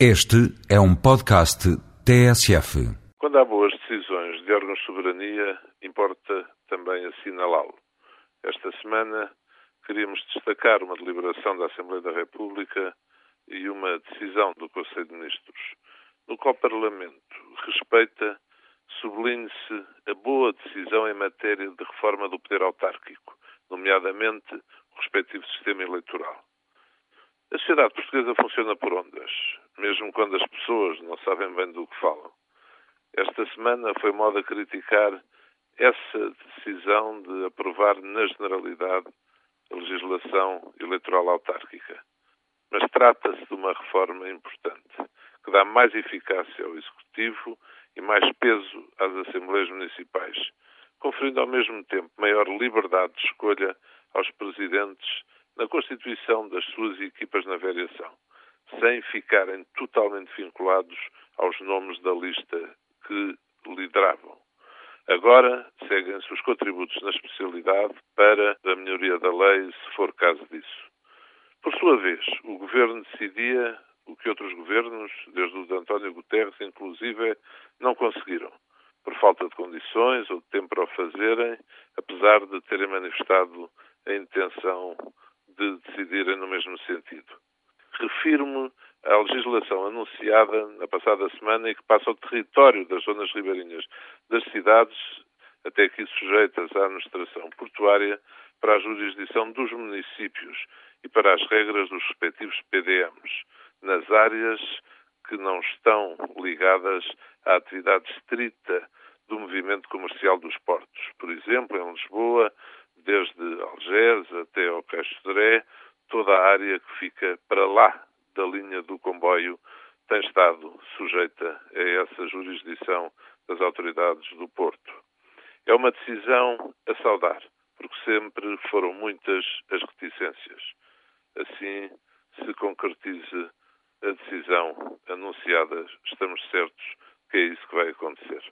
Este é um podcast TSF. Quando há boas decisões de órgãos de soberania, importa também assinalá-lo. Esta semana queríamos destacar uma deliberação da Assembleia da República e uma decisão do Conselho de Ministros, no qual o Parlamento respeita, sublinhe-se a boa decisão em matéria de reforma do poder autárquico, nomeadamente o respectivo sistema eleitoral. A sociedade portuguesa funciona por ondas, mesmo quando as pessoas não sabem bem do que falam. Esta semana foi moda criticar essa decisão de aprovar na generalidade a legislação eleitoral autárquica. Mas trata-se de uma reforma importante, que dá mais eficácia ao Executivo e mais peso às Assembleias Municipais, conferindo ao mesmo tempo maior liberdade de escolha aos presidentes na constituição das suas equipas na variação, sem ficarem totalmente vinculados aos nomes da lista que lideravam. Agora seguem-se os contributos na especialidade para a melhoria da lei, se for caso disso. Por sua vez, o governo decidia o que outros governos, desde o de António Guterres inclusive, não conseguiram, por falta de condições ou de tempo para o fazerem, apesar de terem manifestado a intenção de decidirem no mesmo sentido. Refiro-me à legislação anunciada na passada semana e que passa ao território das zonas ribeirinhas das cidades, até aqui sujeitas à administração portuária, para a jurisdição dos municípios e para as regras dos respectivos PDMs, nas áreas que não estão ligadas à atividade estrita do movimento comercial dos portos. Por exemplo, em Lisboa, desde Algés até ao Castoré, toda a área que fica para lá da linha do comboio tem estado sujeita a essa jurisdição das autoridades do Porto. É uma decisão a saudar, porque sempre foram muitas as reticências. Assim se concretize a decisão anunciada, estamos certos que é isso que vai acontecer.